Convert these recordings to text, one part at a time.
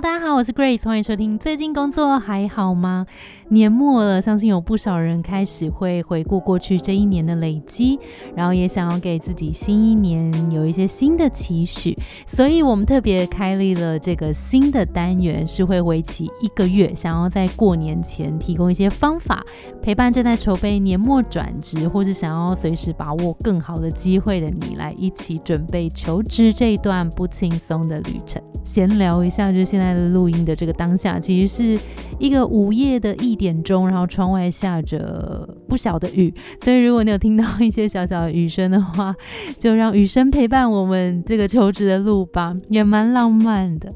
大家好我是 Grace，欢迎收听。最近工作还好吗？年末了，相信有不少人开始会回顾过去这一年的累积，然后也想要给自己新一年有一些新的期许，所以我们特别开立了这个新的单元，是会为期一个月，想要在过年前提供一些方法，陪伴正在筹备年末转职，或是想要随时把握更好的机会的你，来一起准备求职这一段不轻松的旅程。闲聊一下，就是现在的路录音的这个当下，其实是一个午夜的一点钟，然后窗外下着不小的雨，所以如果你有听到一些小小的雨声的话，就让雨声陪伴我们这个求职的路吧，也蛮浪漫的。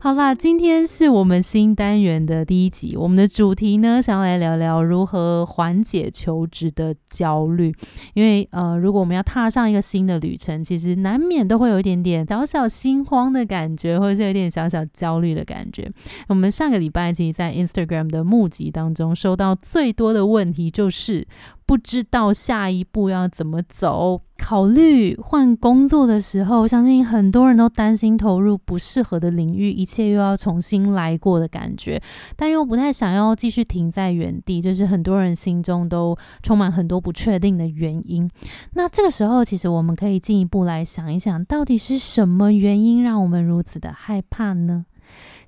好啦，今天是我们新单元的第一集，我们的主题呢，想要来聊聊如何缓解求职的焦虑，因为呃，如果我们要踏上一个新的旅程，其实难免都会有一点点小小心慌的感觉，或者是有点小小焦虑的感觉。我们上个礼拜其实，在 Instagram 的募集当中，收到最多的问题就是不知道下一步要怎么走。考虑换工作的时候，相信很多人都担心投入不适合的领域，一切又要重新来过的感觉，但又不太想要继续停在原地，就是很多人心中都充满很多不确定的原因。那这个时候，其实我们可以进一步来想一想，到底是什么原因让我们如此的害怕呢？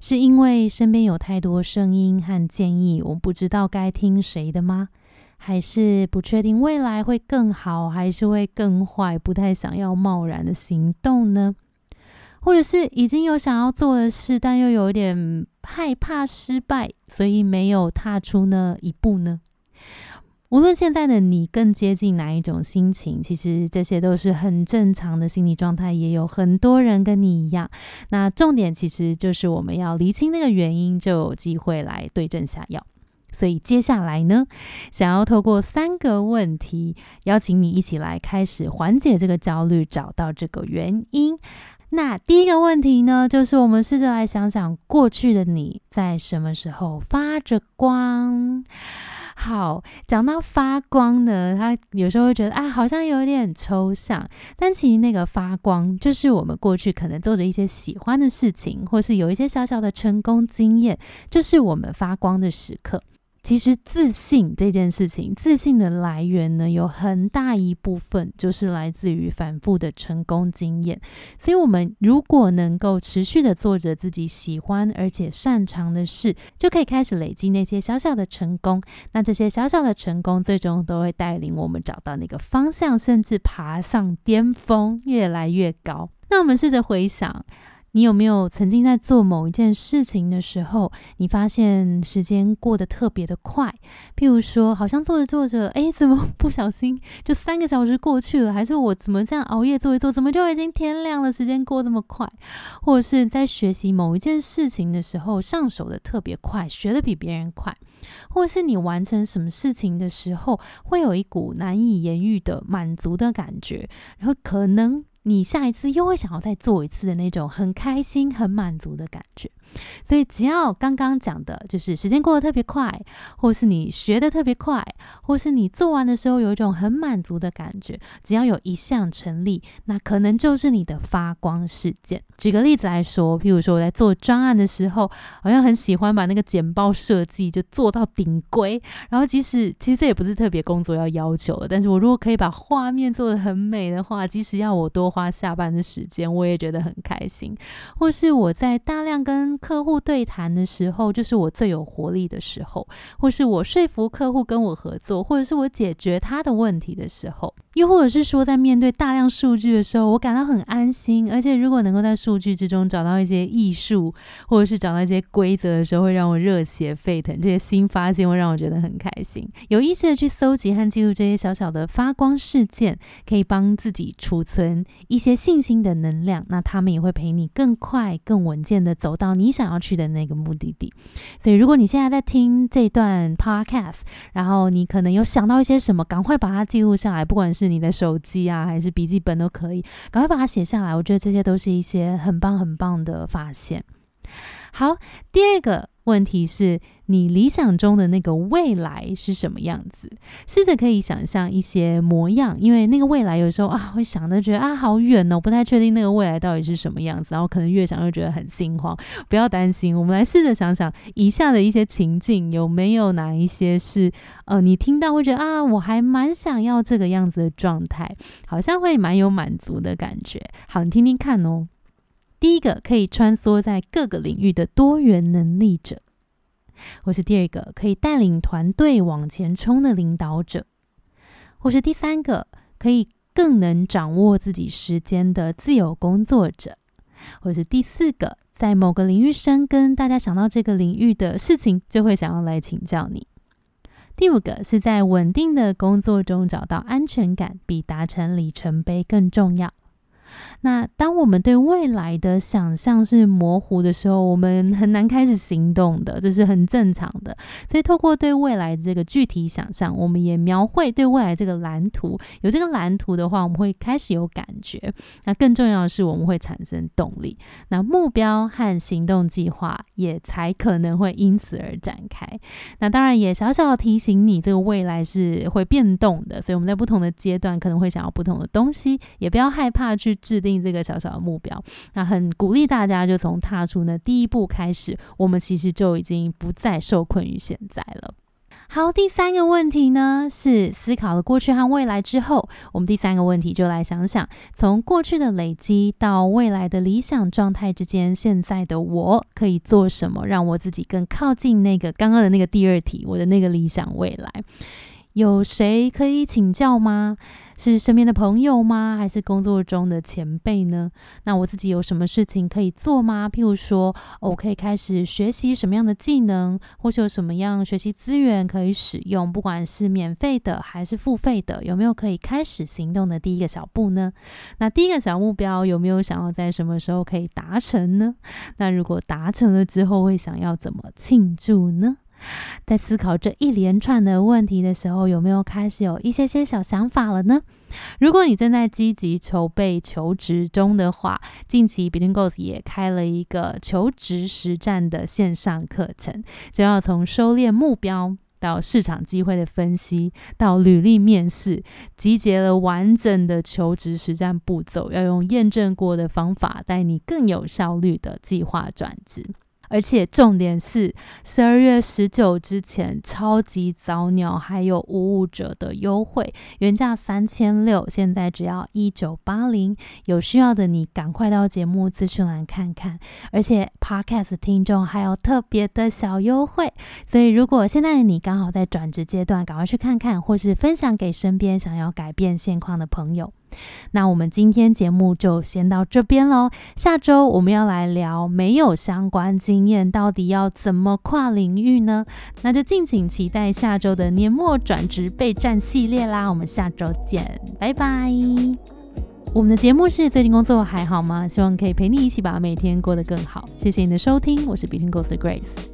是因为身边有太多声音和建议，我不知道该听谁的吗？还是不确定未来会更好，还是会更坏，不太想要贸然的行动呢？或者是已经有想要做的事，但又有点害怕失败，所以没有踏出那一步呢？无论现在的你更接近哪一种心情，其实这些都是很正常的心理状态，也有很多人跟你一样。那重点其实就是我们要厘清那个原因，就有机会来对症下药。所以接下来呢，想要透过三个问题，邀请你一起来开始缓解这个焦虑，找到这个原因。那第一个问题呢，就是我们试着来想想，过去的你在什么时候发着光？好，讲到发光呢，他有时候会觉得，啊，好像有一点抽象。但其实那个发光，就是我们过去可能做的一些喜欢的事情，或是有一些小小的成功经验，就是我们发光的时刻。其实自信这件事情，自信的来源呢，有很大一部分就是来自于反复的成功经验。所以，我们如果能够持续的做着自己喜欢而且擅长的事，就可以开始累积那些小小的成功。那这些小小的成功，最终都会带领我们找到那个方向，甚至爬上巅峰，越来越高。那我们试着回想。你有没有曾经在做某一件事情的时候，你发现时间过得特别的快？譬如说，好像做着做着，哎，怎么不小心就三个小时过去了？还是我怎么这样熬夜做一做，怎么就已经天亮了？时间过那么快？或者是在学习某一件事情的时候，上手的特别快，学的比别人快？或是你完成什么事情的时候，会有一股难以言喻的满足的感觉？然后可能。你下一次又会想要再做一次的那种很开心、很满足的感觉。所以，只要刚刚讲的，就是时间过得特别快，或是你学的特别快，或是你做完的时候有一种很满足的感觉，只要有一项成立，那可能就是你的发光事件。举个例子来说，譬如说我在做专案的时候，好像很喜欢把那个简报设计就做到顶规，然后即使其实这也不是特别工作要要求的，但是我如果可以把画面做得很美的话，即使要我多花下班的时间，我也觉得很开心。或是我在大量跟客户对谈的时候，就是我最有活力的时候；或是我说服客户跟我合作，或者是我解决他的问题的时候；又或者是说，在面对大量数据的时候，我感到很安心。而且，如果能够在数据之中找到一些艺术，或者是找到一些规则的时候，会让我热血沸腾。这些新发现会让我觉得很开心。有意识的去搜集和记录这些小小的发光事件，可以帮自己储存一些信心的能量。那他们也会陪你更快、更稳健的走到你。想要去的那个目的地，所以如果你现在在听这段 podcast，然后你可能有想到一些什么，赶快把它记录下来，不管是你的手机啊，还是笔记本都可以，赶快把它写下来。我觉得这些都是一些很棒很棒的发现。好，第二个问题是你理想中的那个未来是什么样子？试着可以想象一些模样，因为那个未来有时候啊，会想的觉得啊好远哦，不太确定那个未来到底是什么样子，然后可能越想越觉得很心慌。不要担心，我们来试着想想以下的一些情境，有没有哪一些是呃你听到会觉得啊，我还蛮想要这个样子的状态，好像会蛮有满足的感觉。好，你听听看哦。第一个可以穿梭在各个领域的多元能力者，或是第二个可以带领团队往前冲的领导者，或是第三个可以更能掌握自己时间的自由工作者，或是第四个在某个领域深耕，大家想到这个领域的事情就会想要来请教你。第五个是在稳定的工作中找到安全感，比达成里程碑更重要。那当我们对未来的想象是模糊的时候，我们很难开始行动的，这是很正常的。所以，透过对未来这个具体想象，我们也描绘对未来这个蓝图。有这个蓝图的话，我们会开始有感觉。那更重要的是，我们会产生动力。那目标和行动计划也才可能会因此而展开。那当然也小小提醒你，这个未来是会变动的，所以我们在不同的阶段可能会想要不同的东西，也不要害怕去。制定这个小小的目标，那很鼓励大家就从踏出那第一步开始，我们其实就已经不再受困于现在了。好，第三个问题呢是思考了过去和未来之后，我们第三个问题就来想想，从过去的累积到未来的理想状态之间，现在的我可以做什么，让我自己更靠近那个刚刚的那个第二题，我的那个理想未来。有谁可以请教吗？是身边的朋友吗？还是工作中的前辈呢？那我自己有什么事情可以做吗？譬如说，我可以开始学习什么样的技能，或是有什么样学习资源可以使用，不管是免费的还是付费的，有没有可以开始行动的第一个小步呢？那第一个小目标有没有想要在什么时候可以达成呢？那如果达成了之后，会想要怎么庆祝呢？在思考这一连串的问题的时候，有没有开始有一些些小想法了呢？如果你正在积极筹备求职中的话，近期 Between Goals 也开了一个求职实战的线上课程，就要从收敛目标到市场机会的分析，到履历面试，集结了完整的求职实战步骤，要用验证过的方法带你更有效率的计划转职。而且重点是十二月十九之前超级早鸟还有五五折的优惠，原价三千六，现在只要一九八零。有需要的你赶快到节目资讯栏看看。而且 Podcast 听众还有特别的小优惠，所以如果现在的你刚好在转职阶段，赶快去看看，或是分享给身边想要改变现况的朋友。那我们今天节目就先到这边喽。下周我们要来聊没有相关经验，到底要怎么跨领域呢？那就敬请期待下周的年末转职备战系列啦。我们下周见，拜拜。我们的节目是最近工作还好吗？希望可以陪你一起把每天过得更好。谢谢你的收听，我是 Between Goals 的 Grace。